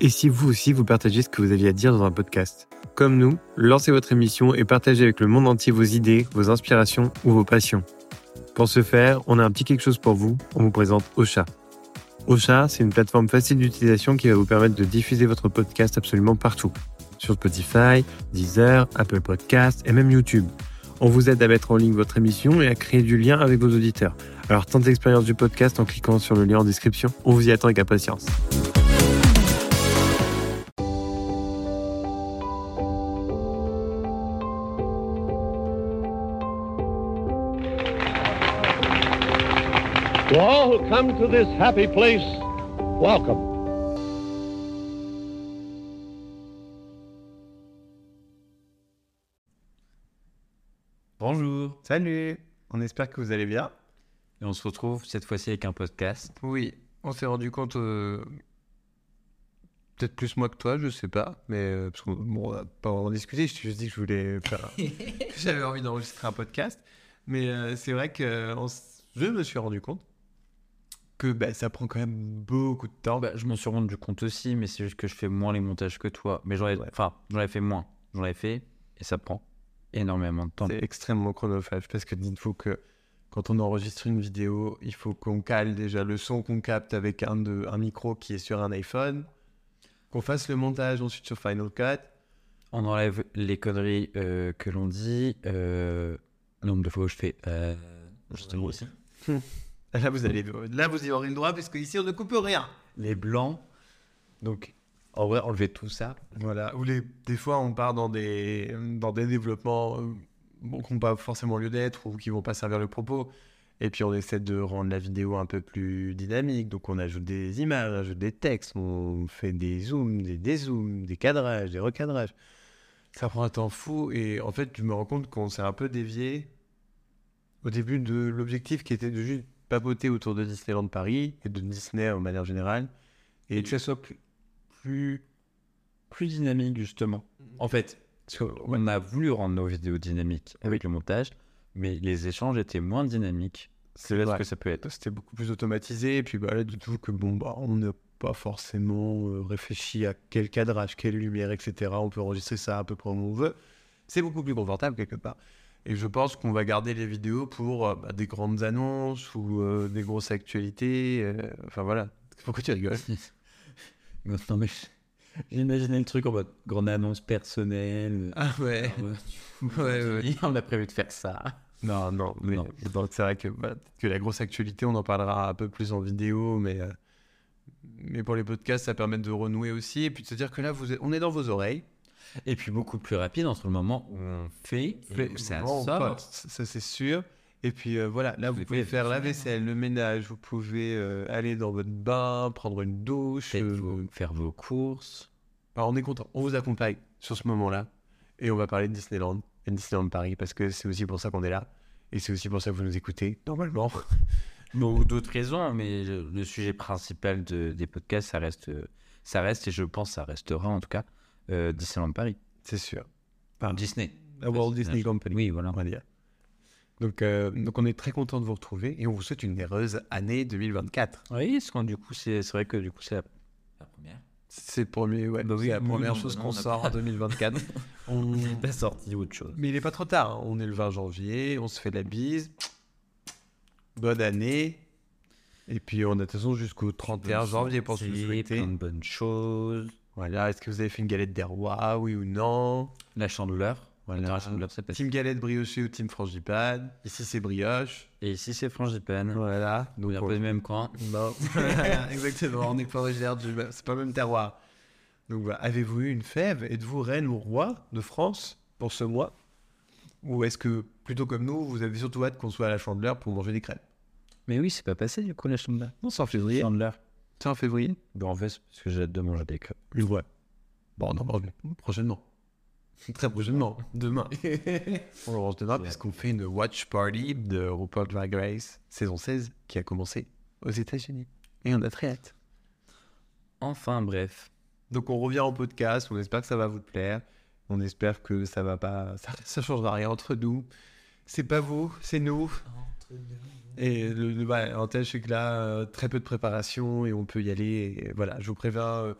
Et si vous aussi vous partagez ce que vous aviez à dire dans un podcast Comme nous, lancez votre émission et partagez avec le monde entier vos idées, vos inspirations ou vos passions. Pour ce faire, on a un petit quelque chose pour vous, on vous présente Ocha. Ocha, c'est une plateforme facile d'utilisation qui va vous permettre de diffuser votre podcast absolument partout. Sur Spotify, Deezer, Apple Podcasts et même YouTube. On vous aide à mettre en ligne votre émission et à créer du lien avec vos auditeurs. Alors tentez l'expérience du podcast en cliquant sur le lien en description. On vous y attend avec impatience. To all who come to this happy place, welcome. Bonjour, Salut On espère que vous allez bien. et on se retrouve cette fois-ci avec un podcast. Oui, on s'est rendu compte, euh, peut-être plus moi que toi, je sais pas, mais euh, parce qu'on bon, on va pas en discuter, je t'ai juste dit que je voulais faire, que j'avais envie d'enregistrer un podcast, mais euh, c'est vrai que on s- je me suis rendu compte que bah, ça prend quand même beaucoup de temps. Bah, je m'en suis rendu compte aussi, mais c'est juste que je fais moins les montages que toi. Mais j'en ai, Ouais. enfin, j'en ai fait moins. J'en ai fait et ça prend énormément de temps. C'est extrêmement chronophage parce que dites-vous que quand on enregistre une vidéo, il faut qu'on cale déjà le son qu'on capte avec un, de, un micro qui est sur un iPhone, qu'on fasse le montage ensuite sur Final Cut. On enlève les conneries euh, que l'on dit. Euh, le nombre de fois où je fais. Euh, justement Oui. aussi. Là, vous allez, là, vous y aurez le droit parce qu'ici, on ne coupe rien. Les blancs. Donc, en vrai, enlever tout ça. Voilà. Ou les, des fois, on part dans des, dans des développements euh, bon, qui n'ont pas forcément lieu d'être ou qui vont pas servir le propos. Et puis, on essaie de rendre la vidéo un peu plus dynamique. Donc, on ajoute des images, on ajoute des textes, on fait des zooms, des dézooms, des cadrages, des recadrages. Ça prend un temps fou. Et en fait, je me rends compte qu'on s'est un peu dévié au début de l'objectif qui était de juste papoter autour de Disneyland Paris et de Disney en manière générale. Et que ça soit plus- plus dynamique, justement. En fait, parce on a voulu rendre nos vidéos dynamiques avec le montage, mais les échanges étaient moins dynamiques. C'est là ce que ça peut être. C'était beaucoup plus automatisé. Et puis bah, là, du tout, que bon, bah, on n'a pas forcément euh, réfléchi à quel cadrage, quelle lumière, etc. On peut enregistrer ça à peu près où on veut. C'est beaucoup plus confortable quelque part. Et je pense qu'on va garder les vidéos pour euh, bah, des grandes annonces ou euh, des grosses actualités. euh, enfin voilà. Pourquoi tu rigoles? Non, mais j'imaginais le truc en mode grande annonce personnelle. Ah ouais. Ah ouais. Ouais, ouais. On a prévu de faire ça. Non, non, mais Non. donc c'est vrai que, bah, peut-être que la grosse actualité, on en parlera un peu plus en vidéo, mais, euh, mais pour les podcasts, ça permet de renouer aussi et puis de se dire que là, vous êtes- on est dans vos oreilles. Et puis beaucoup plus rapide entre le moment où on fait et où ça sort. ça c'est sûr. Et puis euh, voilà, là, vous pouvez pouvez faire la faire vaisselle, le ménage, vous pouvez euh, aller dans votre bain, prendre une douche. Euh, faire vos courses. on est content, on vous accompagne sur ce moment-là et on va parler de Disneyland et de Disneyland Paris parce que c'est aussi pour ça qu'on est là et c'est aussi pour ça que vous nous écoutez, normalement. Ou d'autres raisons, mais le, le sujet principal de- des podcasts, ça reste, ça reste, et je pense ça restera en tout cas, euh, Disneyland Paris. C'est sûr. Disney. La Walt Disney Company. Oui, voilà. on va dire. Donc, euh, donc on est très content de vous retrouver et on vous souhaite une heureuse année 2024. Oui, parce que du coup, c'est vrai que du coup, c'est la, la première. C'est le premier, ouais, bah oui, la première non, chose qu'on sort en 2024. On- pas sorti autre chose. Mais il n'est pas trop tard. hein. On est le 20 janvier, on se fait la bise. Bonne année. Et puis on a de toute façon jusqu'au 31 janvier pour se souhaiter. Plein de bonnes choses. Voilà, est-ce que vous avez fait une galette des rois, oui ou non? La chandeleur. Voilà. La chandeleur, c'est passé. Team galette briochée ou team frangipane? Ici c'est brioche? Et ici, c'est frangipane. Voilà. On Donc est un on- peu du même coin. Non, exactement, on est pas originaire du même- c'est pas le même terroir. Donc voilà, avez-vous eu une fève? Êtes-vous reine ou roi de France pour ce mois? Ou est-ce que, plutôt comme nous, vous avez surtout hâte qu'on soit à la chandeleur pour manger des crêpes? Mais oui, c'est pas passé du coup, la chandeleur. Non, c'est en février. Chandeleur. C'est en février? Ben, en fait, c'est parce que j'ai hâte de manger des crêpes. Vraie. Bon, non, bon, prochainement. Très prochainement. Demain. on le range demain parce qu'on fait une watch party de RuPaul Drag Race saison 16 qui a commencé aux États-Unis. Et on a très hâte. Enfin, bref. Donc on revient en podcast, on espère que ça va vous plaire. On espère que ça va pas, ça, ça changera rien entre nous. C'est pas vous, c'est nous. Et le, le bah, l'avantage c'est que là, euh, très peu de préparation et on peut y aller. Et voilà, je vous préviens, euh,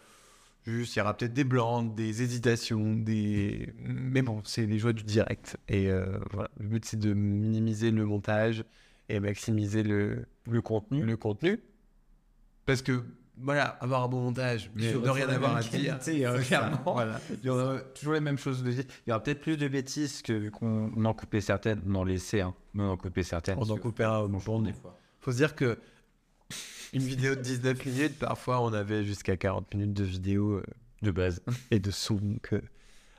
Juste, il y aura peut-être des blancs, des hésitations, des. Mais bon, c'est les joies du direct. Et euh, voilà, le but c'est de minimiser le montage et maximiser le, Le contenu. le contenu. Parce que, voilà, avoir un bon montage, mais ne rien avoir à dire. euh, clairement. Voilà. Il y aura toujours les mêmes choses de dire. Il y aura peut-être plus de bêtises que qu'on on en coupait certaines. On en laissait, hein. Mais on en coupait certaines. On en un au bon des fois. Faut se dire que une vidéo de 19 minutes, parfois on avait jusqu'à 40 minutes de vidéo euh, De base. et de son. Donc, euh,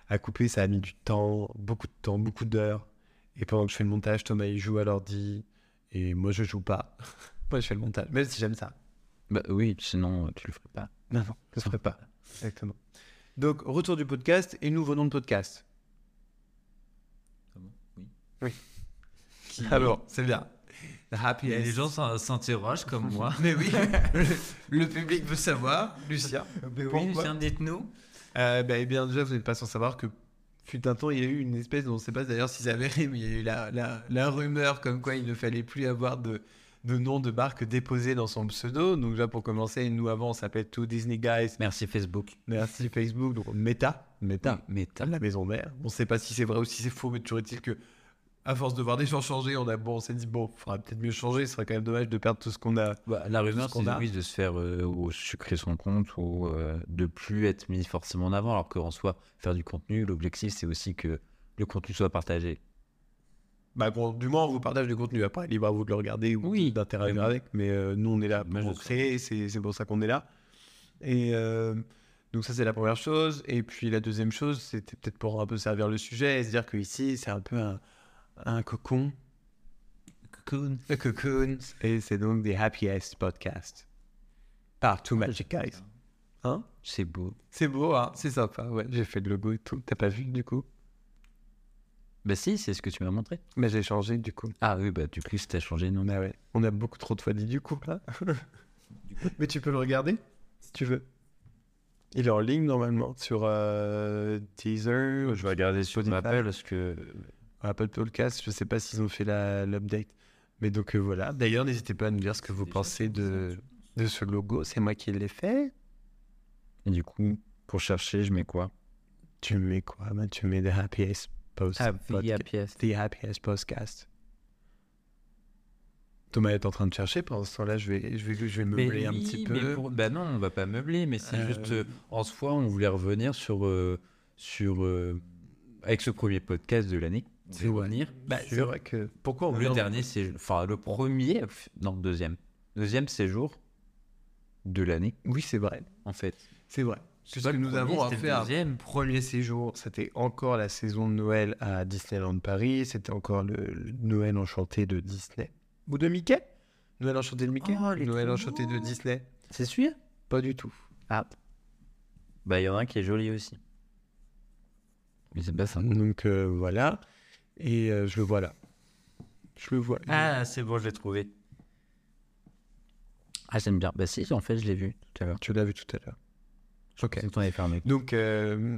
à couper, ça a mis du temps, beaucoup de temps, beaucoup d'heures. Et pendant que je fais le montage, Thomas il joue à l'ordi et moi je joue pas. moi je fais le montage, même si j'aime ça. Bah oui, sinon tu le ferais pas. Non, non, je ne ferai pas. Exactement. Donc, retour du podcast et nouveau nom de podcast. Oui. Qui- Alors, c'est bien. Happiest. les gens s'in- s'interrogent comme moi. Mais oui, le, le public veut savoir, Lucien. oui, Pourquoi Lucien, dites-nous. Euh, bah, eh bien, déjà, vous n'êtes pas sans savoir que fut un temps, il y a eu une espèce, on ne sait pas d'ailleurs si c'est avéré, mais il y a eu la, la, la rumeur comme quoi il ne fallait plus avoir de, de nom de marque déposé dans son pseudo. Donc, là, pour commencer, nous avant, on s'appelait Two Disney Guys. Merci Facebook. Merci Facebook, donc Meta. Meta. À la maison mère. On ne sait pas si c'est vrai ou si c'est faux, mais toujours est-il que, à force de voir des gens changer, on, a, bon, on s'est dit, bon, il faudra peut-être mieux changer, ce serait quand même dommage de perdre tout ce qu'on a. Bah, la rumeur, c'est a. oui, de se faire euh, ou sucrer son compte ou euh, de plus être mis forcément en avant, alors qu'en soi, faire du contenu, l'objectif, c'est aussi que le contenu soit partagé. Bah bon, du moins, on vous partage du contenu. Après, libre à vous de le regarder ou Oui, d'interagir avec. Mais euh, nous, on est là pour créer. C'est pour ça qu'on est là. Et euh, donc, ça, c'est la première chose. Et puis, la deuxième chose, c'était peut-être pour un peu servir le sujet et se dire qu'ici, c'est un peu un, un cocon. Cocoon. Le cocoon. Et c'est donc des happiest podcasts. Par Two Magic Guys. Hein? C'est beau. C'est beau, hein? C'est sympa. Ouais, j'ai fait le logo et tout. T'as pas vu, du coup? Bah si, c'est ce que tu m'as montré. Mais j'ai changé, du coup. Ah oui, bah du coup, si t'as changé, non. Bah ouais, on a beaucoup trop de fois dit du coup là. Mais tu peux le regarder si tu veux. Il est en ligne normalement sur euh, Teaser, Je vais regarder sur appel parce que Apple Podcast. Je sais pas s'ils ont fait la- l'update. Mais donc euh, voilà. D'ailleurs, n'hésitez pas à nous dire ce que vous pensez de, de ce logo. C'est moi qui l'ai fait. Et du coup, pour chercher, je mets quoi? Tu mets quoi? Bah, Tu mets The Happiest Post Ah, Podca- pièce. The Happiest Podcast. Thomas est en train de chercher. Pendant ce temps-là, je vais, je vais, je vais meubler un petit peu. Bah non, on va pas meubler, mais c'est Euh, juste euh, en soi, on voulait revenir sur euh, sur avec ce premier podcast de l'année. C'est revenir Bah, c'est vrai que pourquoi on le dernier enfin le premier, non deuxième, deuxième séjour de l'année Oui, c'est vrai. en fait. C'est vrai. C'est pas le nous premier, avons un deuxième. premier séjour. C'était encore la saison de Noël à Disneyland Paris. C'était encore le, le Noël enchanté de Disney. Ou de Mickey? Noël enchanté de Mickey? Oh, Noël enchanté de. Disney C'est celui Pas du tout. Ah. Bah il y en a un qui est joli aussi. Mais c'est pas ça. Donc euh, voilà. Et euh, je le vois là. Je le vois. Ah, c'est bon, je l'ai trouvé. Ah, j'aime bien. Bah si, en fait, je l'ai vu tout à l'heure. Tu l'as vu tout à l'heure. Ok. C'est fermé. Donc, euh,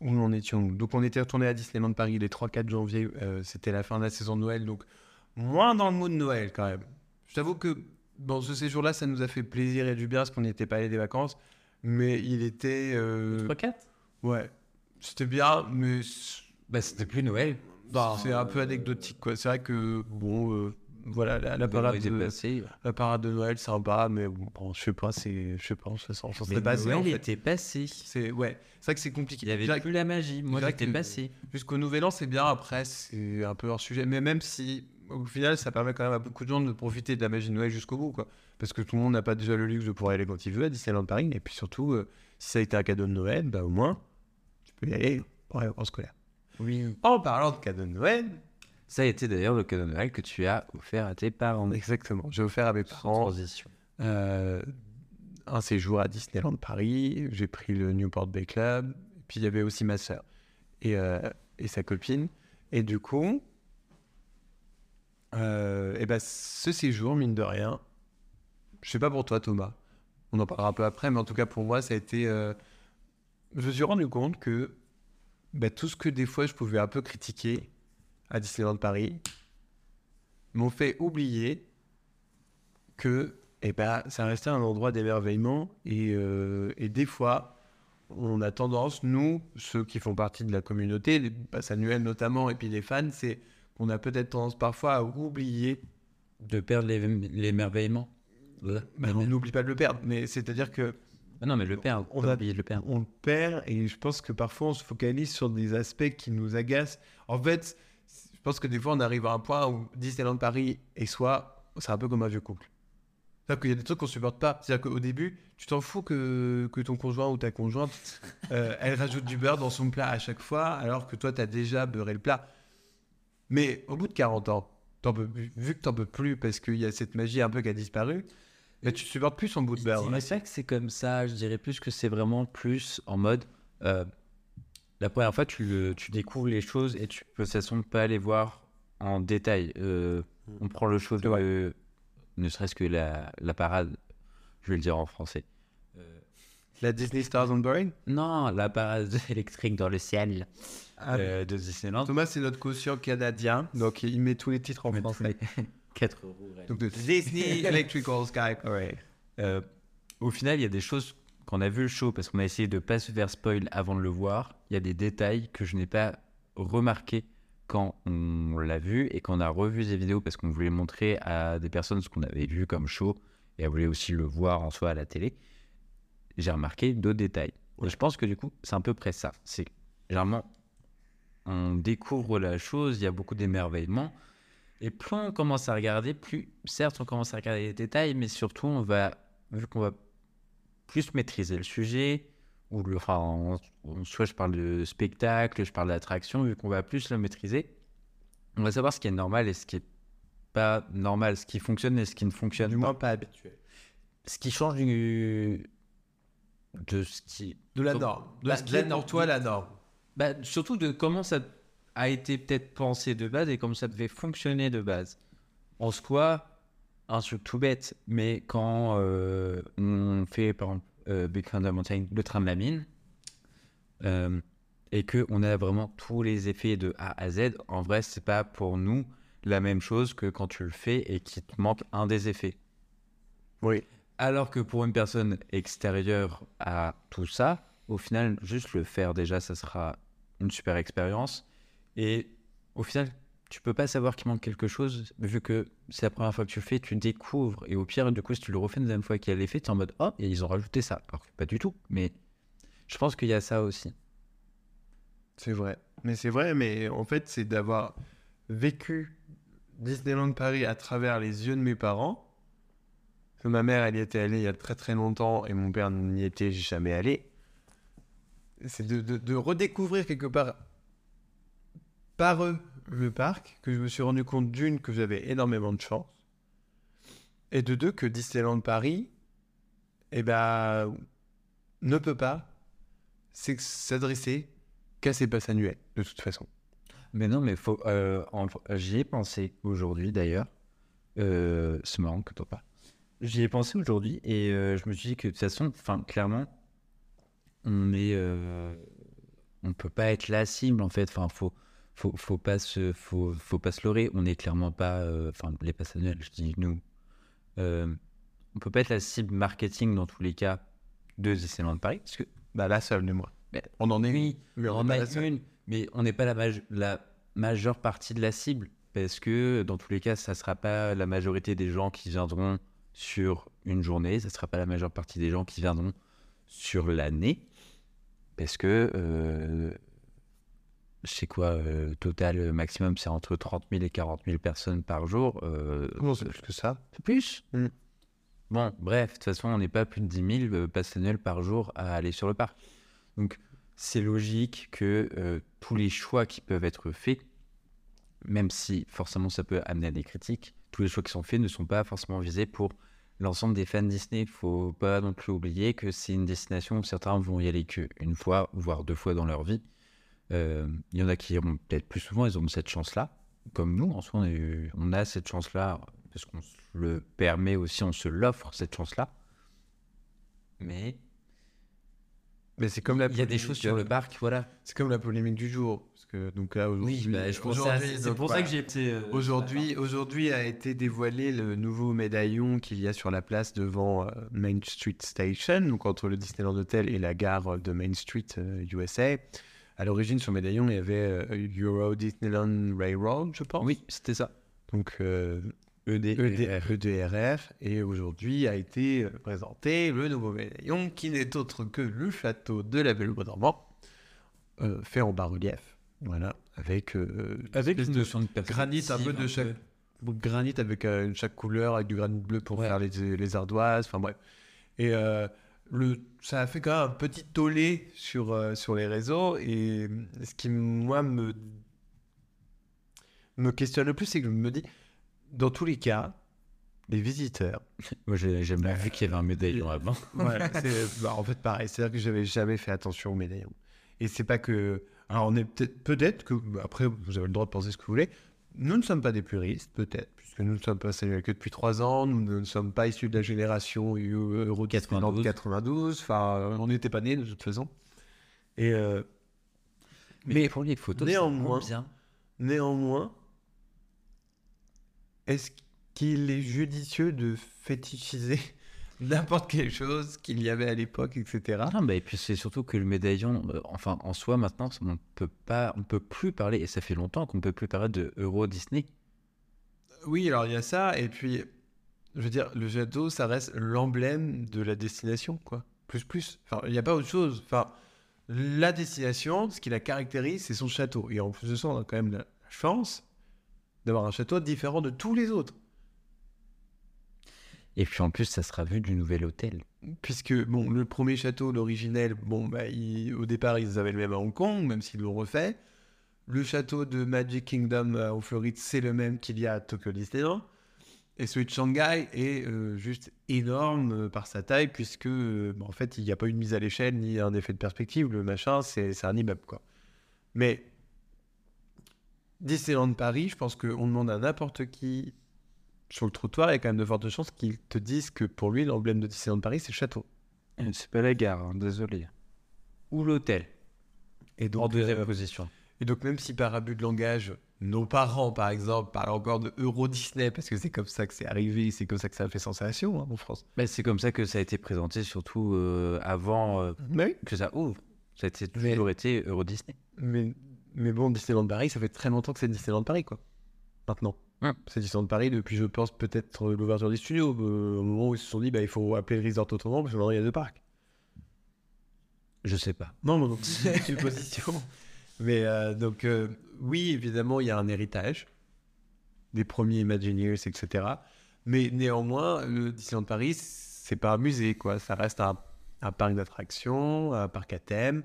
où en étions-nous? Donc, on était retourné à Disneyland Paris les 3-4 janvier. euh, C'était la fin de la saison de Noël. Donc, moins dans le mood de Noël quand même. Je t'avoue que bon, ce séjour-là, ça nous a fait plaisir et du bien parce qu'on n'était pas allé des vacances. Mais il était. euh, 3-4 ouais. C'était bien, mais Bah c'était plus Noël. Bah, c'est un peu anecdotique. quoi. C'est vrai que, bon, euh, voilà, la, la parade de, passé. la parade de Noël, sympa, mais bon, je sais pas, c'est. Je sais pas, on se sent. On s'en Mais serait en Noël fait. était passé. C'est ouais, c'est vrai que c'est compliqué. Il y avait plus la magie. Moi, j'étais que- passé. Jusqu'au nouvel an, c'est bien. Après, c'est un peu hors sujet. Mais même si, au final, ça permet quand même à beaucoup de gens de profiter de la magie de Noël jusqu'au bout, quoi. Parce que tout le monde n'a pas déjà le luxe de pouvoir y aller quand il veut à Disneyland Paris. Et puis surtout, euh, si ça a été un cadeau de Noël, bah au moins, tu peux y aller pour les vacances scolaires. Oui. En parlant de cadeau de Noël, Ça a été d'ailleurs le cadeau de Noël que tu as offert à tes parents. exactement, j'ai offert à mes parents transition. euh, un séjour à Disneyland Paris. J'ai pris le Newport Bay Club. Et puis il y avait aussi ma sœur et, euh, et sa copine. Et du coup, euh, et ben ce séjour, mine de rien, je sais pas pour toi Thomas, on en parlera un peu après, mais en tout cas pour moi, ça a été. euh, je me suis rendu compte que bah, tout ce que des fois je pouvais un peu critiquer à Disneyland Paris m'ont fait oublier que et ben, ça restait un endroit d'émerveillement. Et, euh, et des fois, on a tendance, nous, ceux qui font partie de la communauté, les passes annuelles notamment, et puis les fans, c'est qu'on a peut-être tendance parfois à oublier. De perdre l'émerveillement. Ben, on n'oublie pas de le perdre, mais c'est-à-dire que Ah non, mais le perdre. On On a- oublié de le perdre. on le perd et je pense que parfois on se focalise sur des aspects qui nous agacent. En fait, pense que des fois on arrive à un point où Disneyland Paris et soi, c'est un peu comme un vieux couple. C'est-à-dire qu'il y a des trucs qu'on supporte pas. C'est-à-dire qu'au début, tu t'en fous que, que ton conjoint ou ta conjointe, euh, elle rajoute du beurre dans son plat à chaque fois, alors que toi, tu as déjà beurré le plat. Mais au bout de 40 ans, peux vu que t'en peux plus parce qu'il y a cette magie un peu qui a disparu, bah, tu supportes plus son bout de Je beurre. dirais pas que c'est comme ça. Je dirais plus que c'est vraiment plus en mode. euh, la première fois, tu, le- tu découvres les choses et tu peux de toute façon pas les voir en détail. Euh, on prend le show de. euh, ne serait-ce que la, la parade, je vais le dire en français. Euh, La Disney Stars on Boring non, la parade électrique dans le ciel Ah, euh, de Disneyland. Thomas, c'est notre quotient canadien, donc il met tous les titres en français. 4 euros. ouais. Donc de Disney Electrical Sky. Euh, au final, il y a des choses qu'on a vu le show parce qu'on a essayé de pas se faire spoil avant de le voir. Il y a des détails que je n'ai pas remarqué quand on l'a vu et qu'on a revu ces vidéos parce qu'on voulait montrer à des personnes ce qu'on avait vu comme show et on voulait aussi le voir en soi à la télé. J'ai remarqué d'autres détails. Et je pense que du coup, c'est à peu près ça. C'est généralement, on découvre la chose, il y a beaucoup d'émerveillement. Et plus on commence à regarder, plus, certes, on commence à regarder les détails, mais surtout, on va, vu qu'on va plus maîtriser le sujet, ou le, enfin, en- en- soit je parle de spectacle, je parle d'attraction, vu qu'on va plus le maîtriser, on va savoir ce qui est normal et ce qui est pas normal, ce qui fonctionne et ce qui ne fonctionne Du pas. moins pas habitué. Ce qui change du... de ce qui... De la norme. De Bah, ce qui de la norme. toi la norme. Bah, surtout de comment ça a été peut-être pensé de base et comment ça devait fonctionner de base. En soi, un truc tout bête, mais quand euh, on fait par exemple euh, Big Thunder Mountain, le train de la mine, euh, et que on a vraiment tous les effets de A à Z, en vrai, c'est pas pour nous la même chose que quand tu le fais et qu'il te manque un des effets. Oui. Alors que pour une personne extérieure à tout ça, au final, juste le faire déjà, ça sera une super expérience. Et au final, tu peux pas savoir qu'il manque quelque chose, vu que c'est la première fois que tu le fais, tu découvres. Et au pire, du coup, si tu le refais une deuxième fois qu'il y a l'effet, tu es en mode Oh, ils ont rajouté ça. Alors que pas du tout. Mais je pense qu'il y a ça aussi. C'est vrai. Mais c'est vrai, mais en fait, c'est d'avoir vécu Disneyland Paris à travers les yeux de mes parents. Que ma mère, elle y était allée il y a très très longtemps et mon père n'y était jamais allé. C'est de, de- de redécouvrir quelque part par eux le parc que je me suis rendu compte d'une que j'avais énormément de chance et de deux que Disneyland Paris eh ben, ne peut pas s'adresser qu'à ses passes annuelles, de toute façon. Mais non, mais faut. euh, J'y ai pensé aujourd'hui d'ailleurs. Euh, c'est marrant que toi pas. J'y ai pensé aujourd'hui et euh, je me suis dit que de toute façon, enfin, clairement, on est. euh, on peut pas être la cible en fait. Enfin, faut. Faut, faut pas se faut, faut pas se leurrer on est clairement pas euh, enfin les annuelles je dis nous euh, on peut pas être la cible marketing dans tous les cas de Disneyland Paris parce que Bah, la seule, de moi. Mais- on en est oui, mais on on a une, mais on n'est pas la, maj- la majeure partie de la cible. Parce que dans tous les cas, ça ne sera pas la majorité des gens qui viendront sur une journée, ça ne sera pas la majeure partie des gens qui viendront sur l'année. Parce que, euh, sais quoi, euh, total euh, maximum, c'est entre 30 000 et 40 000 personnes par jour. euh, Non, c'est plus que ça? c'est plus Mm. Bon, bref, de toute façon, on n'est pas plus de 10 000 euh, passes annuelles par jour à aller sur le parc. Donc, c'est logique que euh, tous les choix qui peuvent être faits, même si forcément ça peut amener à des critiques, tous les choix qui sont faits ne sont pas forcément visés pour l'ensemble des fans Disney. Il faut pas non plus oublier que c'est une destination où certains vont y aller qu'une fois, voire deux fois dans leur vie. Euh, Il y en a qui iront peut-être plus souvent, ils ont cette chance-là. Comme nous, en soi, on, est- on a cette chance-là parce qu'on se le permet aussi, on se l'offre, cette chance-là. Mais Mais c'est comme la Il y a des choses sur le parc, voilà. C'est comme la polémique du jour. Parce que, donc là, aujourd'hui, Oui, bah, c'est pour ça que j'ai été. euh, Aujourd'hui, aujourd'hui a été dévoilé le nouveau médaillon qu'il y a sur la place devant euh, Main Street Station, donc entre le Disneyland Hotel et la gare de Main Street euh, USA. À l'origine, sur médaillon, il y avait euh, Euro Disneyland Railroad, je pense. Oui, c'était ça. Donc euh, ED. ED EDRR. Et aujourd'hui a été euh, présenté le nouveau médaillon qui n'est autre que le château de la Belle dormant, euh, fait en bas-relief. Voilà, avec euh, Avec une granit un peu de chaque donc, granit avec euh, chaque couleur, avec du granit bleu pour Ouais. faire les, les ardoises, enfin bref. Et le, ça a fait quand même un petit tollé sur, euh, sur les réseaux. Et ce qui, moi, me, me questionne le plus, c'est que je me dis, dans tous les cas, les visiteurs. Moi, j'ai jamais vu qu'il y avait un médaillon avant. C'est bah, en fait pareil. C'est-à-dire que j'avais jamais fait attention aux médaillons. Et c'est pas que. Alors, on est peut-être, peut-être que. Après, vous avez le droit de penser ce que vous voulez. Nous ne sommes pas des puristes, peut-être, puisque nous ne sommes pas Samuel que depuis trois ans. Nous ne sommes pas issus de la génération Euro 92. 92. Enfin, euh, on n'était pas nés de toute façon. Et euh, Mais pour les photos, néanmoins- bien. néanmoins, est-ce qu'il est judicieux de fétichiser n'importe quelle chose qu'il y avait à l'époque, etc. Non, bah, et puis c'est surtout que le médaillon, euh, enfin en soi maintenant, on peut pas, on peut plus parler, et ça fait longtemps qu'on peut plus parler de Euro Disney. Oui, alors il y a ça, et puis, je veux dire, le château, ça reste l'emblème de la destination, quoi. Plus, plus. Enfin, il n'y a pas autre chose. Enfin, la destination, ce qui la caractérise, c'est son château. Et en plus de ça, on a quand même la chance d'avoir un château différent de tous les autres. Et puis en plus, ça sera vu du nouvel hôtel. Puisque, bon, le premier château, l'originel, bon, bah, il- au départ, ils avaient le même à Hong Kong, même s'ils l'ont refait. Le château de Magic Kingdom euh, en Floride, c'est le même qu'il y a à Tokyo Disneyland. Et celui de Shanghai est euh, juste énorme euh, par sa taille, puisque, euh, bah, en fait, il n'y a pas eu de mise à l'échelle ni un effet de perspective. Le machin, c'est un immeuble, quoi. Mais Disneyland Paris, je pense qu'on demande à n'importe qui sur le trottoir, il y a quand même de fortes chances qu'ils te disent que pour lui, l'emblème de Disneyland Paris, c'est le château. Euh, C'est pas la gare, hein, désolé. Ou l'hôtel, Et en donc, deuxième euh, position. Et donc, même si par abus de langage, nos parents, par exemple, parlent encore de Euro Disney, parce que c'est comme ça que c'est arrivé, c'est comme ça que ça a fait sensation hein, en France. Bah, c'est comme ça que ça a été présenté, surtout euh, avant euh, Mais, que ça ouvre. Ça a Mais- toujours été Euro Disney. mais, mais bon, Disneyland Paris, ça fait très longtemps que c'est Disneyland Paris, quoi. Maintenant. Ouais. C'est Disneyland Paris depuis, je pense, peut-être euh, l'ouverture des studios, euh, au moment où ils se sont dit, bah, il faut appeler le resort autrement, parce que maintenant, il y a deux parcs. Je sais pas. Non, non, non, c'est une supposition. Mais euh, donc, euh, oui, évidemment, il y a un héritage des premiers Imagineers, etc. Mais néanmoins, le Disneyland Paris, c'est pas un musée, quoi. Ça reste un, un parc d'attractions, un parc à thème,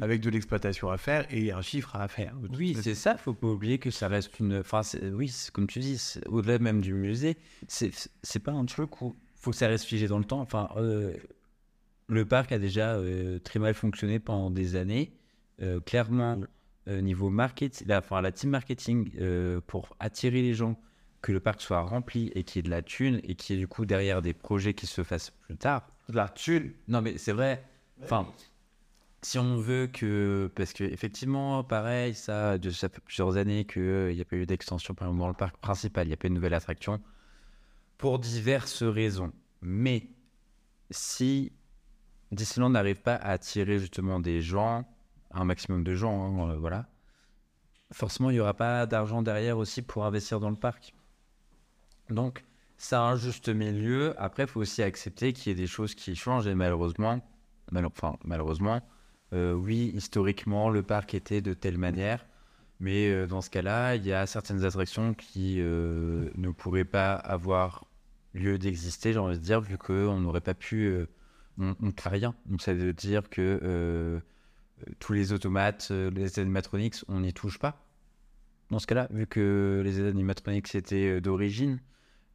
avec de l'exploitation à faire et un chiffre à faire. Oui, c'est ça, faut pas oublier que ça reste une. Enfin, oui, comme tu dis, au-delà même du musée, c'est pas un truc où faut que ça reste figé dans le temps. Enfin, euh, le parc a déjà très mal fonctionné pendant des années. Euh, clairement, euh, niveau marketing, la, enfin, la team marketing, euh, pour attirer les gens, que le parc soit rempli et qu'il y ait de la thune et qu'il y ait du coup derrière des projets qui se fassent plus tard. De la thune? Non, mais c'est vrai. Enfin, si on veut que. Parce que, effectivement, pareil, ça, ça fait plusieurs années qu'il n'y a pas eu d'extension, dans le parc principal, il n'y a pas eu de nouvelle attraction. Pour diverses raisons. Mais si Disneyland n'arrive pas à attirer justement des gens, un maximum de gens, hein, euh, voilà, forcément, il n'y aura pas d'argent derrière aussi pour investir dans le parc. Donc, c'est un juste milieu. Après, il faut aussi accepter qu'il y ait des choses qui changent et malheureusement, mal- enfin, malheureusement, euh, oui, historiquement, le parc était de telle manière. Mais euh, dans ce cas-là, il y a certaines attractions qui ne pourraient pas avoir lieu d'exister, j'ai envie de dire, vu qu'on n'aurait pas pu. on ne fait rien. Donc ça veut dire que tous les automates, euh, les animatronics, on n'y touche pas. Dans ce cas-là, vu que les animatronics étaient euh, d'origine,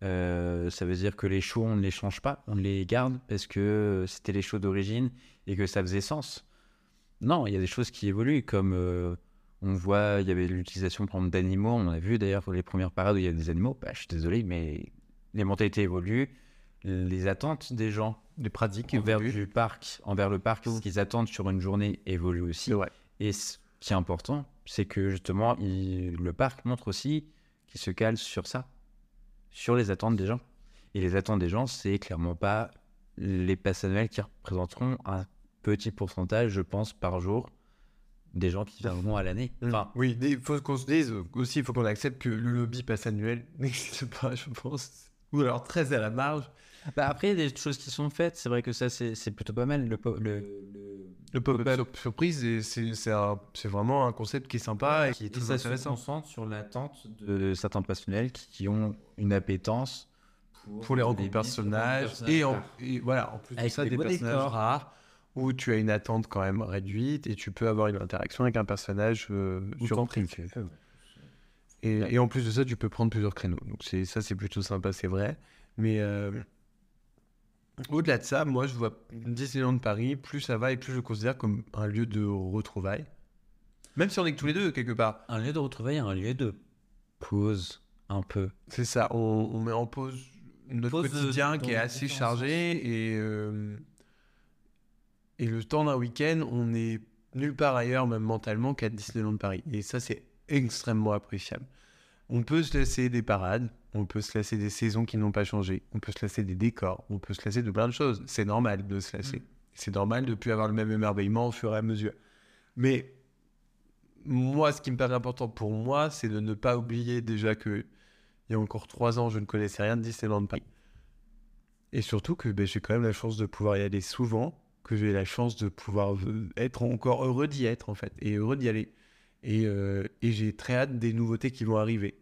euh, ça veut dire que les shows, on ne les change pas, on les garde parce que c'était les shows d'origine et que ça faisait sens. Non, il y a des choses qui évoluent, comme on voit, il y avait l'utilisation d'animaux. On a vu d'ailleurs pour les premières parades où il y a des animaux. Bah, je suis désolé, mais les mentalités évoluent, les attentes des gens des pratiques envers du parc, envers le parc, ce qu'ils attendent sur une journée évolue aussi. Et ce qui est important, c'est que justement, il- le parc montre aussi qu'il se cale sur ça, sur les attentes des gens. Et les attentes des gens, c'est clairement pas les passes annuelles qui représenteront un petit pourcentage, je pense, par jour des gens qui viendront à l'année. Enfin, oui, il faut qu'on se dise aussi, il faut qu'on accepte que le lobby passe annuel n'existe pas, je pense. Ou alors très à la marge. Bah après, il y a des choses qui sont faites. C'est vrai que ça, c'est plutôt pas mal. Le, po- le, le- Le pop-up sur- surprise, c'est vraiment un concept qui est sympa et qui est Et très ça se intéressant. concentre sur l'attente de certains passionnels qui ont une appétence Pour les rencontres personnages. personnages Et, en, et voilà, en plus de Avec ça, des personnages décors. rares où tu as une attente quand même réduite et tu peux avoir une interaction avec un personnage euh, fait. Et, et en plus de ça, tu peux prendre plusieurs créneaux. Donc ça, c'est plutôt sympa, c'est vrai. Mais euh, au-delà de ça, moi, je vois Disneyland Paris, plus ça va et plus je le considère comme un lieu de retrouvailles. Même si on est que tous les deux, quelque part. Un lieu de retrouvailles, un lieu de pause, un peu. C'est ça, on, on met en pause notre Pause de- quotidien dans qui est assez chargé et, euh, et le temps d'un week-end, on est nulle part ailleurs, même mentalement, qu'à Disneyland Paris. Et ça, c'est extrêmement appréciable. On peut se laisser des parades, on peut se lasser des saisons qui n'ont pas changé, on peut se lasser des décors, on peut se lasser de plein de choses. C'est normal de se lasser. C'est normal de ne plus avoir le même émerveillement au fur et à mesure. Mais moi, ce qui me paraît important pour moi, c'est de ne pas oublier déjà que il y a encore trois ans, je ne connaissais rien de Disneyland Paris. Et surtout que ben, j'ai quand même la chance de pouvoir y aller souvent, que j'ai la chance de pouvoir être encore heureux d'y être, en fait, et heureux d'y aller. Et, euh, et j'ai très hâte des nouveautés qui vont arriver.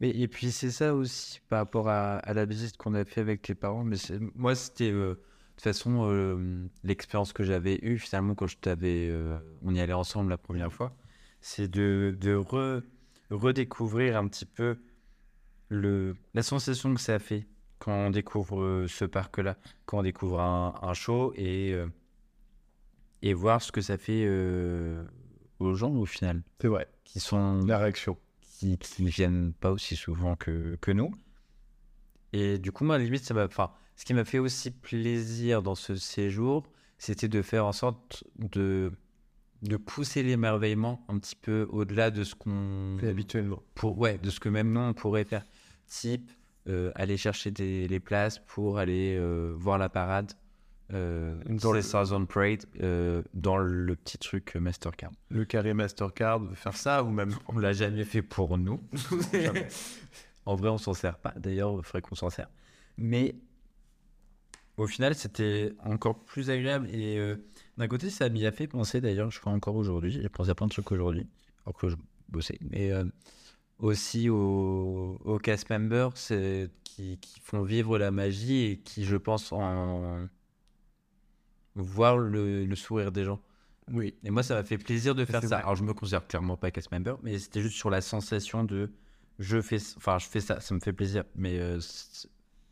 Mais, et puis c'est ça aussi par rapport à, la visite qu'on a fait avec tes parents. Mais moi, c'était euh, de toute façon euh, l'expérience que j'avais eue finalement quand je t'avais, on y allait ensemble la première fois. C'est de, de re- redécouvrir un petit peu le, la sensation que ça fait quand on découvre ce parc-là, quand on découvre un, un show et, et voir ce que ça fait aux gens au final, C'est vrai. qui sont La réaction. qui, ne viennent pas aussi souvent que, que nous. Et du coup, moi, à la limite, ça m'a. Enfin, ce qui m'a fait aussi plaisir dans ce séjour, c'était de faire en sorte de, de pousser l'émerveillement un petit peu au-delà de ce qu'on. habituellement. Pour, ouais, de ce que même nous, on pourrait faire. Type, euh, aller chercher des, les places pour aller euh, voir la parade dans les Southern Parade, euh, dans le petit truc euh, Mastercard. Le carré Mastercard, faire ça, ou même. On l'a jamais fait pour nous. en vrai, on s'en sert pas. D'ailleurs, il faudrait qu'on s'en sert. Mais au final, c'était encore plus agréable. Et euh, d'un côté, ça m'y a fait penser, d'ailleurs, je crois encore aujourd'hui. J'ai pensé à plein de trucs aujourd'hui, alors que je bossais. Mais euh, aussi aux, aux cast members qui, qui font vivre la magie et qui, je pense, en voir le, le sourire des gens. Oui. Et moi, ça m'a fait plaisir de faire ça. vrai. Alors, je me considère clairement pas cast member, mais c'était juste sur la sensation de je fais, enfin, je fais ça, ça me fait plaisir. Mais euh,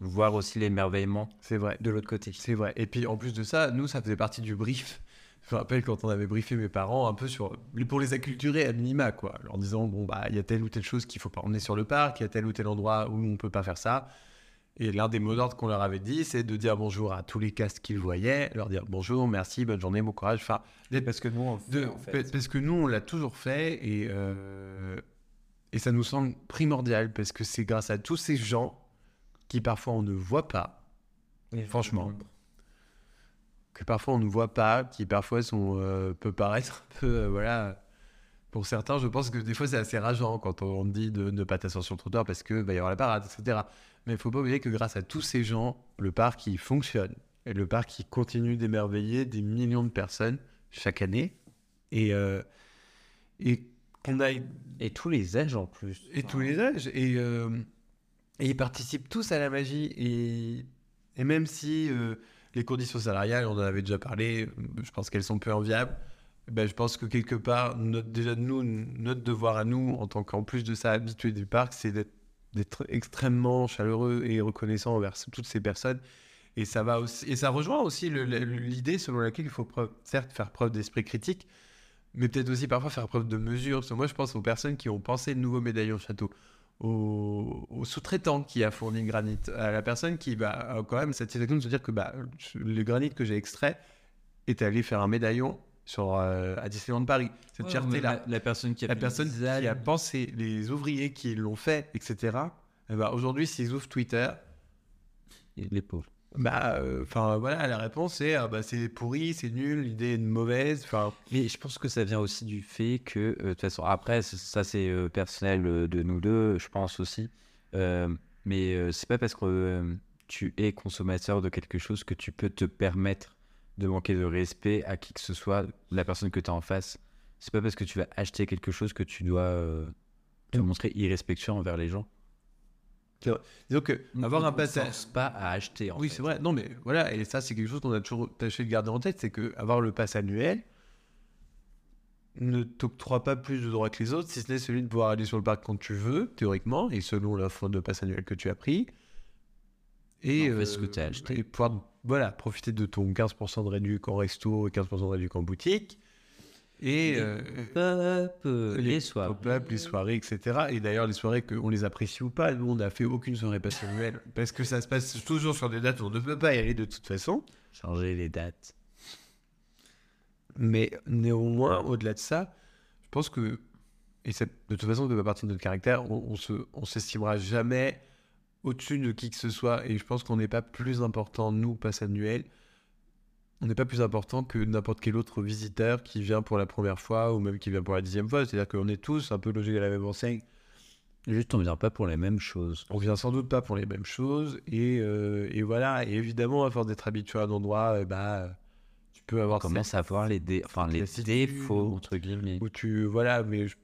voir aussi l'émerveillement C'est vrai. de l'autre côté. C'est vrai. Et puis en plus de ça, nous, ça faisait partie du brief. Je me rappelle quand on avait briefé mes parents un peu sur pour les acculturer à minima, quoi, en disant bon bah il y a telle ou telle chose qu'il faut pas emmener sur le parc, il y a tel ou tel endroit où on peut pas faire ça. Et l'un des mots d'ordre qu'on leur avait dit, c'est de dire bonjour à tous les castes qu'ils voyaient, leur dire bonjour, merci, bonne journée, bon courage. Enfin, Parce que nous, on de- Parce que nous, on l'a toujours fait et, euh, et ça nous semble primordial parce que c'est grâce à tous ces gens qui parfois on ne voit pas, franchement, que parfois on ne voit pas, qui parfois sont, euh, peut paraître un peu, euh, voilà. Pour certains, je pense que des fois c'est assez rageant quand on dit de ne pas t'asseoir sur le trottoir parce que va y avoir la parade, etc. Mais il faut pas oublier que grâce à tous ces gens, le parc il fonctionne et le parc il continue d'émerveiller des millions de personnes chaque année et euh, et qu'on aille Et tous les âges en plus. et tous les âges. Et, euh, et ils participent tous à la magie. Et, et même si euh, les conditions salariales, on en avait déjà parlé, je pense qu'elles sont peu enviables. Ben, je pense que quelque part, notre, déjà nous, notre devoir à nous, en tant qu'en plus de ça, habitués du parc, c'est d'être d'être extrêmement chaleureux et reconnaissant envers toutes ces personnes. Et ça, va aussi, et ça rejoint aussi l'idée selon laquelle il faut certes faire preuve d'esprit critique, mais peut-être aussi parfois faire preuve de mesure. Parce que moi, je pense aux personnes qui ont pensé le nouveau médaillon château. au, au sous-traitant qui a fourni le granit, à la personne qui bah, a quand même cette satisfaction de se dire que bah, le granit que j'ai extrait est allé faire un médaillon sur, euh, à Disneyland Paris. Cette Ouais, fierté-là. La, la personne qui a La fait le personne qui design, a pensé, les ouvriers qui l'ont fait, etc. eh ben, Aujourd'hui, s'ils ouvrent Twitter, les pauvres. bah, euh, enfin voilà, la réponse est bah, c'est pourri, c'est nul, l'idée est mauvaise. Enfin, Mais je pense que ça vient aussi du fait que, euh, de toute façon, après, ça c'est euh, personnel euh, de nous deux, je pense aussi. Euh, mais euh, c'est pas parce que euh, tu es consommateur de quelque chose que tu peux te permettre de manquer de respect à qui que ce soit, la personne que tu as en face. C'est pas parce que tu vas acheter quelque chose que tu dois euh, te Mm. montrer irrespectueux envers les gens. disons que avoir On- un on passage. pas à acheter. En Oui, c'est vrai. Non, mais voilà, et ça, c'est quelque chose qu'on a toujours tâché de garder en tête c'est que avoir le pass annuel ne t'octroie pas plus de droits que les autres, si ce n'est celui de pouvoir aller sur le parc quand tu veux, théoriquement, et selon l'offre de pass annuel que tu as pris. Et, ce que tu as acheté. et pouvoir voilà, profiter de ton 15% de réduc en resto et 15% de réduc en boutique. Et. Les euh, euh, les soirs. pop-up, les soirées, etc. Et d'ailleurs, les soirées, qu'on les apprécie ou pas, nous, on n'a fait aucune soirée passe annuelle. Parce que ça se passe toujours sur des dates où on ne peut pas y aller de toute façon. Changer les dates. Mais néanmoins, au-delà de ça, je pense que, et ça, de toute façon, ça fait pas partie de notre caractère, on, on se, on s'estimera jamais au-dessus de qui que ce soit. Et je pense qu'on n'est pas plus important, nous, passe annuel. On n'est pas plus important que n'importe quel autre visiteur qui vient pour la première fois ou même qui vient pour la dixième fois. C'est-à-dire qu'on est tous un peu logés à la même enseigne. Juste, on vient pas pour les mêmes choses. On vient sans doute pas pour les mêmes choses. Et, euh, et voilà. Et évidemment, à force d'être habitué à un endroit, eh bah, tu peux avoir On commence à voir les, dé- enfin, les lassitude. défauts, entre guillemets. où tu voilà mais je-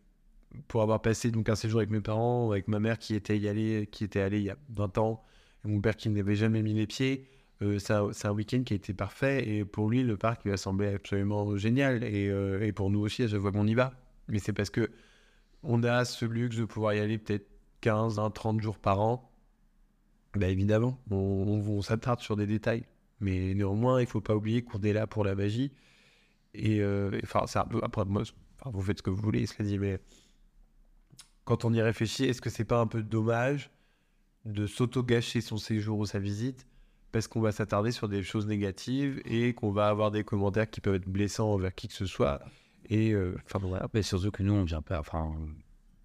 pour avoir passé donc un séjour avec mes parents avec ma mère qui était y allée qui était allée il y a 20 ans et mon père qui n'avait jamais mis les pieds euh, c'est un, week-end qui a été parfait et pour lui le parc lui a semblé absolument génial et, euh, et pour nous aussi à chaque fois qu'on y va. Mais c'est parce que on a ce luxe de pouvoir y aller peut-être 15 20 30 jours par an. Bah évidemment on, s'attarde sur des détails. Mais néanmoins il faut pas oublier qu'on est là pour la magie. Et euh, enfin c'est un peu après vous faites ce que vous voulez, cela dit, mais quand on y réfléchit, est-ce que c'est pas un peu dommage de s'auto-gâcher son séjour ou sa visite parce qu'on va s'attarder sur des choses négatives et qu'on va avoir des commentaires qui peuvent être blessants envers qui que ce soit et euh, enfin bon, voilà. Mais surtout que nous, on vient pas. Enfin,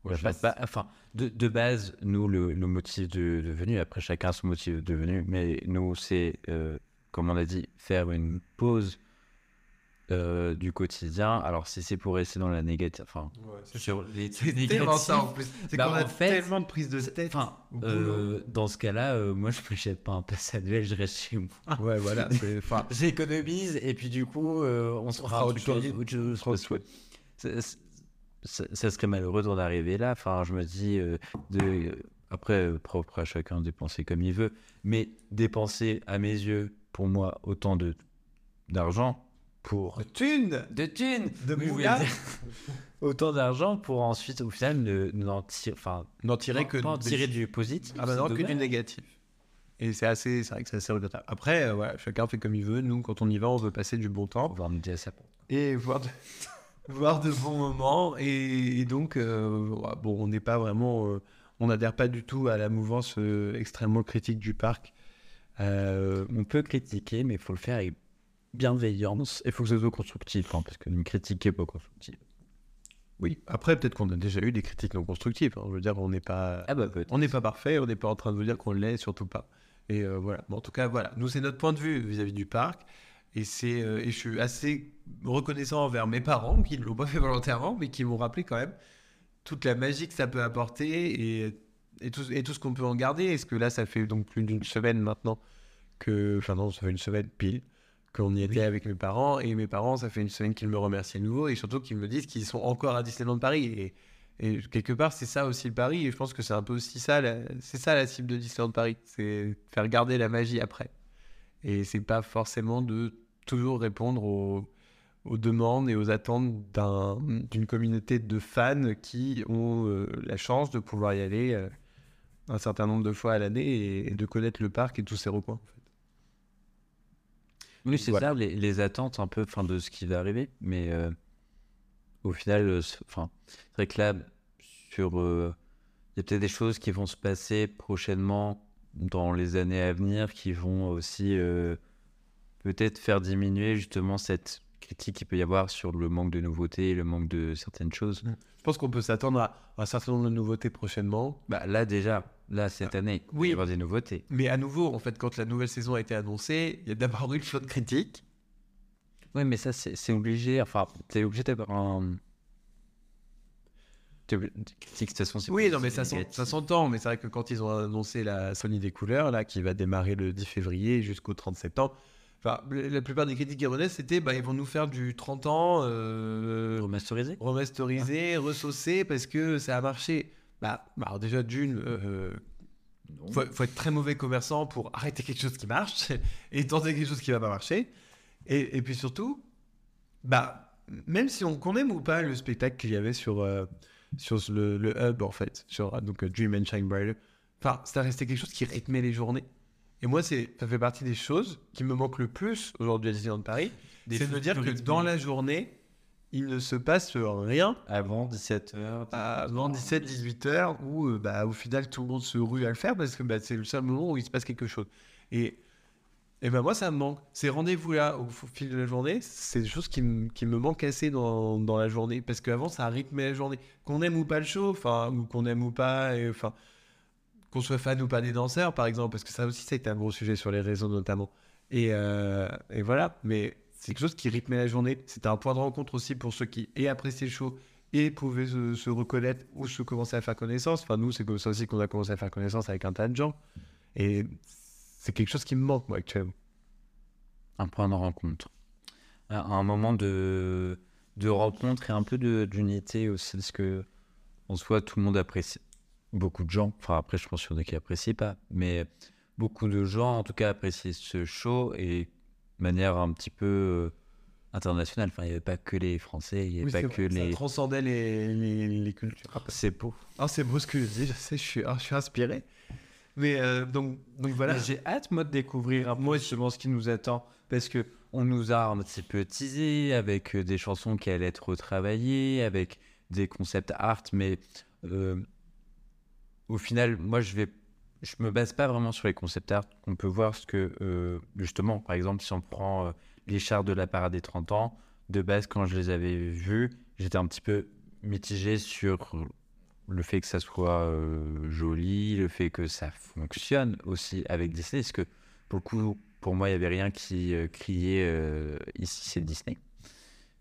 Ouais, pas- de, de base, nous, le, le motif de, de venue, après chacun son motif de venue, mais nous, c'est, euh, comme on a dit, faire une pause euh, du quotidien. Alors, si c'est pour rester dans la négative, enfin, sur les négatifs, plus. C'est Bah, qu'on a en fait, tellement de prises de tête. Enfin, euh, dans ce cas-là, euh, moi, je m'achète pas un pass annuel, je reste chez moi. Ouais, voilà. Enfin, J'économise et puis du coup, euh, on se fera autre autre chose. ça, ça- ça serait malheureux d'en arriver là. Enfin, je me dis, euh, de, euh, après, euh, propre à chacun de dépenser comme il veut, mais dépenser à mes yeux, pour moi, autant de d'argent pour thune de thunes, de Oui, autant d'argent pour ensuite, au final, ne, n'en tirer, enfin, N'en tirer que pas en de- tirer du positif. Ah bah non, que du négatif. Et c'est assez, c'est vrai que c'est assez regrettable. Après, euh, voilà, chacun fait comme il veut. Nous, quand on y va, on veut passer du bon temps. Ça. et voir de, voir de bons moments. Et, et donc, euh, bon, on n'est pas vraiment. euh, on n'adhère pas du tout à la mouvance euh, extrêmement critique du parc. On peut critiquer, mais il faut le faire avec bienveillance. Il faut que ce soit constructif, hein, parce que une critique est pas constructive. oui, après, peut-être qu'on a déjà eu des critiques non constructives. hein. Je veux dire, on n'est pas. Ah bah. On n'est pas parfait, on n'est pas en train de vous dire qu'on l'est, surtout pas. Et euh, voilà. Bon, en tout cas, voilà. Nous, c'est notre point de vue vis-à-vis du parc. Et, c'est, euh, et je suis assez reconnaissant envers mes parents, qui ne l'ont pas fait volontairement, mais qui m'ont rappelé quand même toute la magie que ça peut apporter et, et, tout, et tout ce qu'on peut en garder. Est-ce que là, ça fait donc plus d'une semaine maintenant que. Enfin, non, ça fait une semaine pile qu'on y était avec mes parents. Et mes parents, ça fait une semaine qu'ils me remercient à nouveau et surtout qu'ils me disent qu'ils sont encore à Disneyland Paris. Et, et quelque part, c'est ça aussi le pari. Et je pense que c'est un peu aussi ça, c'est ça la cible de Disneyland Paris. C'est faire garder la magie après. Et c'est pas forcément de toujours répondre aux, aux demandes et aux attentes d'un- d'une communauté de fans qui ont euh, la chance de pouvoir y aller euh, un certain nombre de fois à l'année et, et de connaître le parc et tous ses recoins. en fait. Oui, c'est Voilà. ça, les, les attentes un peu fin, de ce qui va arriver. Mais euh, au final, euh, c'est- enfin, c'est vrai que là, sur, euh, il y a peut-être des choses qui vont se passer prochainement dans les années à venir qui vont aussi peut-être faire diminuer justement cette critique qu'il peut y avoir sur le manque de nouveautés, le manque de certaines choses. Je pense qu'on peut s'attendre à un certain nombre de nouveautés prochainement. Bah, là déjà, là cette année, il oui. y avoir des nouveautés. Mais à nouveau, en fait, quand la nouvelle saison a été annoncée, il y a d'abord eu le flot de critiques. Ouais, mais ça c'est obligé. Enfin, t'es obligé d'avoir un. Critique, de toute façon, Oui, non, mais ça, ça s'entend. Mais c'est vrai que quand ils ont annoncé la Sony des couleurs, là, qui va démarrer le 10 février jusqu'au 30 septembre, enfin, la plupart des critiques qui revenaient, c'était bah, ils vont nous faire du 30 ans euh, Remasterisé remasterisé, ressaucé, parce que ça a marché. Bah, bah, alors déjà, d'une, euh, faut, faut être très mauvais commerçant pour arrêter quelque chose qui marche et tenter quelque chose qui va pas marcher. Et, et puis surtout, bah, même si on qu'on aime ou pas le spectacle qu'il y avait sur, euh, sur le, le hub, en fait, sur euh, donc, euh, Dream and Shine Brighter, enfin, ça restait quelque chose qui rythmait les journées. Et moi, c'est, ça fait partie des choses qui me manquent le plus aujourd'hui à Disneyland Paris, c'est de me dire que dans la journée, il ne se passe rien Avant 17h. avant 17-18 heures où euh, bah, au final tout le monde se rue à le faire parce que bah, c'est le seul moment où il se passe quelque chose. Et, et ben moi ça me manque. Ces rendez-vous là au fil de la journée, c'est des choses qui, me- qui me manquent assez dans, dans la journée parce qu'avant ça rythmait la journée. Qu'on aime ou pas le show, ou qu'on aime ou pas, enfin qu'on soit fan ou pas des danseurs par exemple parce que ça aussi ça a été un gros sujet sur les réseaux notamment. Et, euh, et voilà, mais c'est quelque chose qui rythmait la journée. C'était un point de rencontre aussi pour ceux qui et appréciaient le show et pouvaient se, reconnaître ou se commencer à faire connaissance. Enfin, nous, c'est comme ça aussi qu'on a commencé à faire connaissance avec un tas de gens. Et c'est quelque chose qui me manque, moi, actuellement. un point de rencontre. Un, moment de, de rencontre et un peu d'unité aussi, parce que en soi, tout le monde apprécie. Beaucoup de gens, enfin après, je pense qu'il y en a qui apprécient pas, mais beaucoup de gens, en tout cas, apprécient ce show et manière un petit peu euh, internationale. Enfin, il n'y avait pas que les Français, il n'y avait Oui, pas que vrai, les. Ça transcendait les, les, les cultures. C'est beau. Ah, c'est beau ce que je dis, je sais, je suis, ah, je suis inspiré. Mais euh, donc, donc voilà. Mais J'ai hâte, moi, de découvrir un peu justement ce qui nous attend. Parce que on nous a un petit peu teasé avec euh, des chansons qui allaient être retravaillées, avec des concepts art, mais euh, au final, moi, je vais, je me base pas vraiment sur les concepts art. On peut voir ce que, euh, justement, par exemple, si on prend euh, les chars de la parade des 30 ans, de base, quand je les avais vus, j'étais un petit peu mitigé sur le fait que ça soit euh, joli, le fait que ça fonctionne aussi avec Disney, parce que pour le coup, pour moi, il n'y avait rien qui criait ici, c'est Disney.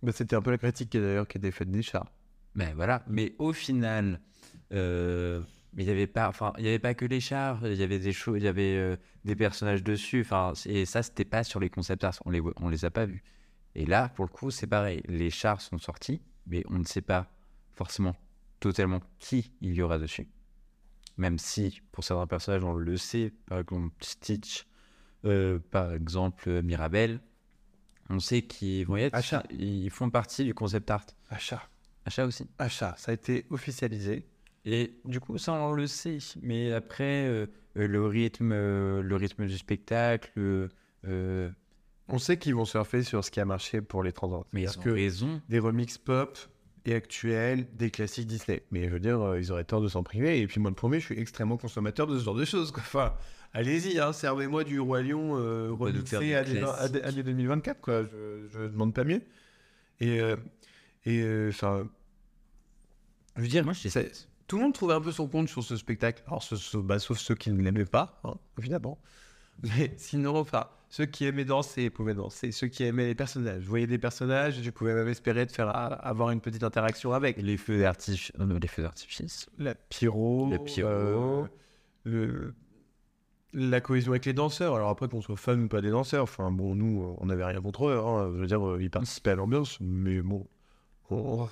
Bah, C'était un peu la critique d'ailleurs qui était faite des chars. Ben voilà. Mais au final, euh, il n'y avait pas, enfin, il y avait pas que les chars, il y avait des choses, il y avait euh, des personnages dessus. Enfin, et ça, c'était pas sur les concept art, on les, on les a pas vus. Et là, pour le coup, c'est pareil. Les chars sont sortis, mais on ne sait pas forcément totalement qui il y aura dessus. Même si, pour certains personnages, on le sait, par exemple Stitch, euh, par exemple Mirabel, on sait qu'ils vont y être. Achat. Ils font partie du concept art. Achat. Achat aussi. Achat, ça a été officialisé. Et du coup, ça, on le sait. Mais après, euh, le, rythme, euh, le rythme du spectacle, euh, On sait qu'ils vont surfer sur ce qui a marché pour les 30 ans. mais ils ont que raison. des remixes pop et actuels des classiques Disney. Mais je veux dire, ils auraient tort de s'en priver. Et puis moi, le premier, je suis extrêmement consommateur de ce genre de choses. quoi. Enfin, allez-y, hein, servez-moi du Roi Lion remixé à des- classique. à des- année 2024. Quoi. Je, je demande pas mieux. Et, et enfin, je veux dire, Moi, je c'est- tout le monde trouvait un peu son compte sur ce spectacle. Alors, ce- ce- bah, sauf ceux qui ne l'aimaient pas, hein, évidemment. Mais sinon, enfin, ceux qui aimaient danser pouvaient danser. Ceux qui aimaient les personnages, voyais des personnages, je pouvais même espérer de faire avoir une petite interaction avec. Les feux d'artifice. euh, les feux d'artifice. La pyro, Le pyro. euh, le- la cohésion avec les danseurs. Alors après, qu'on soit fan ou pas des danseurs, enfin bon, nous, on n'avait rien contre eux. hein. Je veux dire, euh, ils participaient à l'ambiance, mais bon, on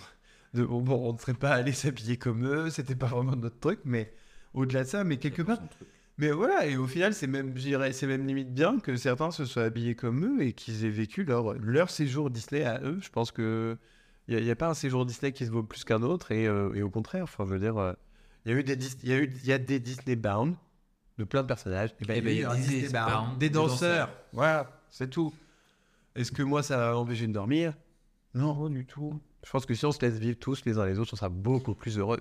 de- bon, bon, on ne serait pas allé s'habiller comme eux. C'était pas vraiment notre truc, mais au-delà de ça, mais quelque part. Mais voilà, et au final, c'est même, c'est même limite bien que certains se soient habillés comme eux et qu'ils aient vécu leur, leur séjour Disney à eux. Je pense que il n'y a, pas un séjour Disney qui se vaut plus qu'un autre, et, euh, et au contraire, enfin, je veux dire, euh, il y a eu des, y a eu, il y a des Disney bound de plein de personnages. Et ben, il y a eu un Disney bound des danseurs. Voilà, c'est tout. Est-ce que moi, ça va m'empêcher de dormir? Non, du tout. Je pense que si on se laisse vivre tous les uns les autres, on sera beaucoup plus heureux.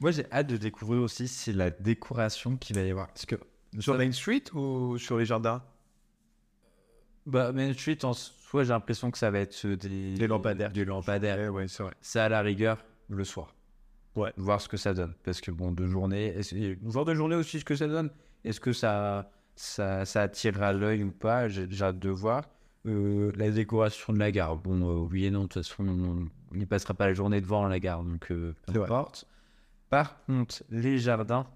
Moi, j'ai hâte de découvrir aussi c'est la décoration qu'il va y avoir. Parce que Sur Main Street ou sur les jardins? Bah, Main Street, en soi, j'ai l'impression que ça va être euh, des, Des lampadaires. Des lampadaires. Ouais, ouais, c'est vrai. Ça, à la rigueur, le soir. Ouais. Voir ce que ça donne. Parce que, bon, de journée, voir de journée aussi ce que ça donne. Est-ce que ça, ça, ça attirera l'œil ou pas? J'ai j'ai hâte de voir. Euh, la décoration de la gare. Bon, euh, oui et non, de toute façon, on n'y passera pas la journée devant la gare, donc euh, peu importe. Par contre, les jardins,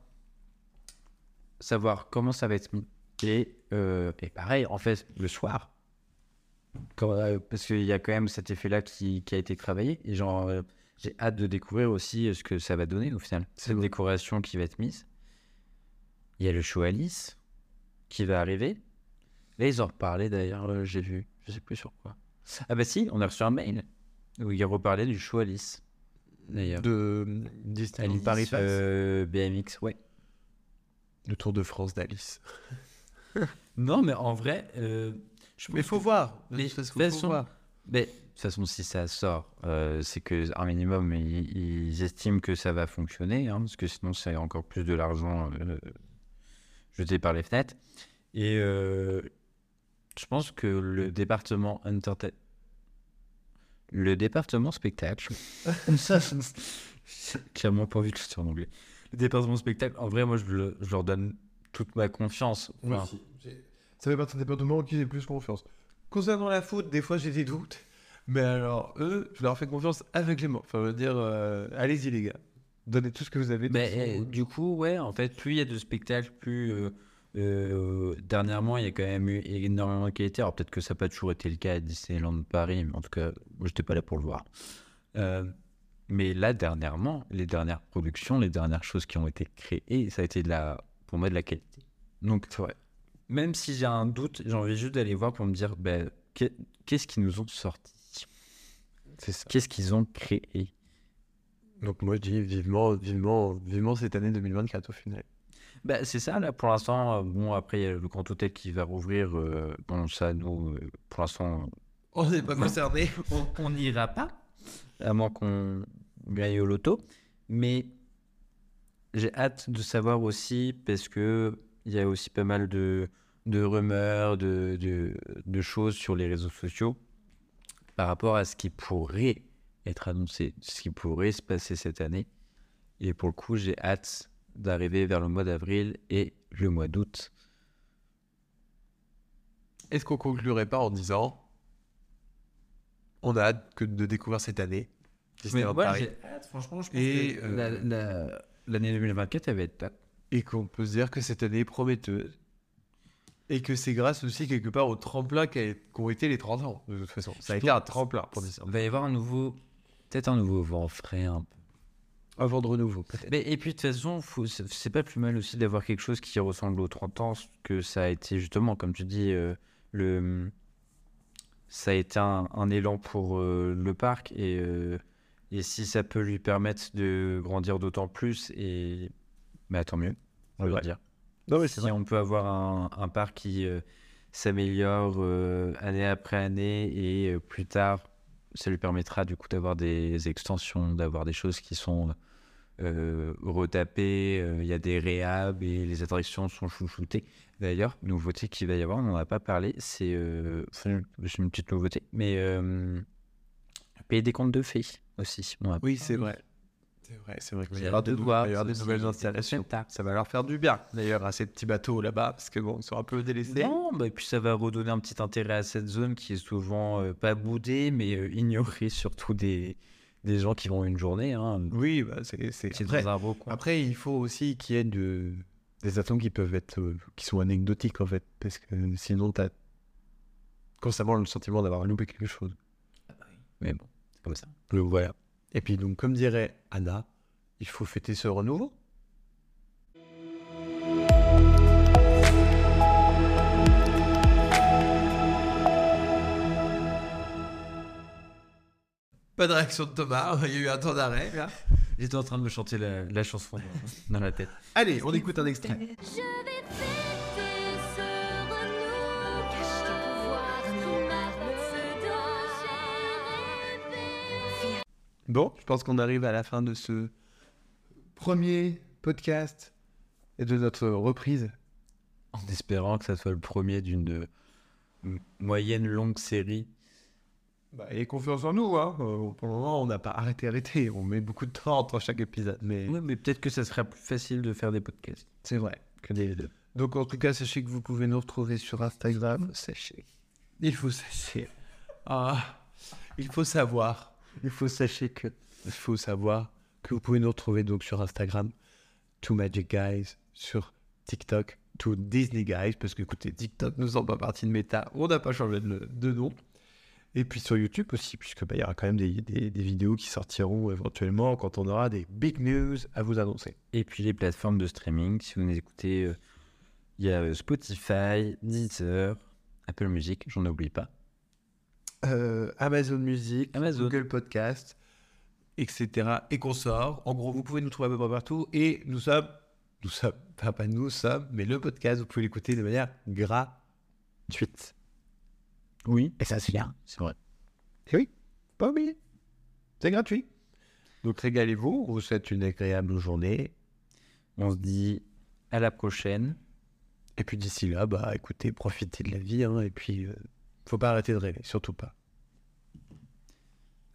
savoir comment ça va être mis. Et, et pareil, en fait, le soir, quand, parce qu'il y a quand même cet effet-là qui, qui a été travaillé. Et genre, j'ai hâte de découvrir aussi ce que ça va donner au final. Cette décoration qui va être mise. Il y a le show Alice qui va arriver. Là, ils en reparlaient d'ailleurs, euh, j'ai vu. Je sais plus sur quoi. Ah bah si, on a reçu un mail où ils reparlaient du show Alice. D'ailleurs. De Alice, Paris euh, BMX, ouais. Le Tour de France d'Alice. Non, mais en vrai, euh, je Mais faut voir. Mais De toute façon, faut voir. Mais de toute façon, si ça sort, euh, c'est que un minimum, ils, ils estiment que ça va fonctionner, hein, parce que sinon, c'est encore plus de l'argent jeté par les fenêtres. Et je pense que le département entertain- le département spectacle, clairement pas envie de le dire en anglais. Le département spectacle, en vrai, moi, je, le- je leur donne toute ma confiance. Moi Enfin, aussi. Ça fait partie des départements en qui j'ai plus confiance. Concernant la faute, des fois j'ai des doutes. Mais alors, eux, je leur fais confiance aveuglément. Enfin, je veux dire, euh, allez-y les gars. Donnez tout ce que vous avez. Façon, euh, du coup, ouais, en fait, plus il y a de spectacles, plus euh, euh, dernièrement, il y a quand même eu énormément de qualité. Alors peut-être que ça n'a pas toujours été le cas à Disneyland Paris, mais en tout cas, moi, j'étais pas là pour le voir. Euh, mais là, dernièrement, les dernières productions, les dernières choses qui ont été créées, ça a été de la, pour moi de la qualité. Donc, C'est vrai. même si j'ai un doute, j'ai envie juste d'aller voir pour me dire, ben, qu'est- qu'est-ce qu'ils nous ont sorti? Qu'est-ce qu'ils ont créé? Donc moi je dis vivement, vivement, vivement cette année 2024 au final. Bah, c'est ça, là, pour l'instant. euh, Bon, après, il y a le Grand Hôtel qui va rouvrir. euh, bon, ça, nous, euh, pour l'instant, On n'est pas concerné. on n'ira pas, à moins qu'on gagne au loto. Mais j'ai hâte de savoir aussi, parce que il y a aussi pas mal de, de rumeurs, de, de, de choses sur les réseaux sociaux par rapport à ce qui pourrait être annoncé, ce qui pourrait se passer cette année. Et pour le coup, j'ai hâte d'arriver vers le mois d'avril et le mois d'août. Est-ce qu'on conclurait pas en disant on a hâte que de découvrir cette année Disneyland Paris, franchement, je pense Et, que euh, la- la- l'année 2024, elle va être top. et qu'on peut se dire que cette année est prometteuse et que c'est grâce aussi quelque part au tremplin qu'ont été les 30 ans de toute façon. Ça a été un tremplin pour Il Disneyland. va y avoir un nouveau, peut-être un nouveau vent frais un vent de renouveau peut-être. Mais, et puis de toute façon, faut- c'est pas plus mal aussi d'avoir quelque chose qui ressemble aux 30 ans, que ça a été justement, comme tu dis, euh, le, ça a été un, un élan pour euh, le parc et, euh, et si ça peut lui permettre de grandir d'autant plus, et bah, tant mieux, on va Ouais. dire. Non mais Si on peut avoir un, un parc qui s'améliore année après année et plus tard, ça lui permettra du coup d'avoir des extensions, d'avoir des choses qui sont euh, retapées, euh, il y a des réhab et les attractions sont chouchoutées. D'ailleurs, nouveauté qu'il va y avoir, on n'en a pas parlé, c'est euh, une petite nouveauté, mais euh, payer des comptes de fées aussi. On Oui, c'est vrai. C'est vrai, c'est vrai qu'il va y avoir de aussi, nouvelles installations. Ça va leur faire du bien, d'ailleurs, à ces petits bateaux là-bas, parce que bon, ils sont un peu délaissés. Non, bah, et puis ça va redonner un petit intérêt à cette zone qui est souvent euh, pas boudée, mais euh, ignorée surtout des, des gens qui vont une journée. Hein. Oui, bah, c'est c'est- C'est après, dans un beau coin. après, il faut aussi qu'il y ait de... des attentes qui peuvent être euh, qui sont anecdotiques en fait, parce que sinon t'as constamment le sentiment d'avoir loupé quelque chose. Mais bon, c'est comme ça. Donc voilà. Et puis donc, comme dirait Anna, il faut fêter ce renouveau. Pas de réaction de Thomas, il y a eu un temps d'arrêt là. J'étais en train de me chanter la, la chanson dans, dans la tête. Allez, on écoute un extrait. Je vais fêter ce renouveau, rêvé. Bon, je pense qu'on arrive à la fin de ce premier podcast et de notre reprise. En espérant que ça soit le premier d'une moyenne longue série. Bah, et confiance en nous, hein. Euh, pour le moment, on n'a pas arrêté, arrêté. On met beaucoup de temps entre chaque épisode, mais Ouais, mais peut-être que ça sera plus facile de faire des podcasts c'est vrai. que des deux. Donc, en tout cas, sachez que vous pouvez nous retrouver sur Instagram. Sachez. Il faut sachez. Ah, il faut savoir. Il faut sachez que. Il faut savoir que vous pouvez nous retrouver donc sur Instagram, Two Magic Guys, sur TikTok, Two Disney Guys, parce que écoutez, TikTok ne sent pas partie de Meta, on n'a pas changé de, de nom. Et puis sur YouTube aussi, puisque bah, il y aura quand même des, des- des vidéos qui sortiront éventuellement quand on aura des big news à vous annoncer. Et puis les plateformes de streaming, si vous nous écoutez, euh, il y a euh, Spotify, Deezer, Apple Music, j'en oublie pas. Euh, Amazon Music, Amazon. Google Podcast, etc. Et qu'on sort. En gros, vous pouvez nous trouver à peu près partout. Et nous sommes, nous sommes, enfin pas nous sommes, mais le podcast, vous pouvez l'écouter de manière gratuite. Oui, Et ça, c'est bien. c'est vrai. Et oui, pas oublier. C'est gratuit. Donc régalez-vous. On vous souhaite une agréable journée. On se dit à la prochaine. Et puis d'ici là, bah écoutez, profitez de la vie. hein, et puis, euh, faut pas arrêter de rêver, surtout pas.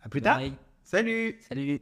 À plus tard. Salut Salut.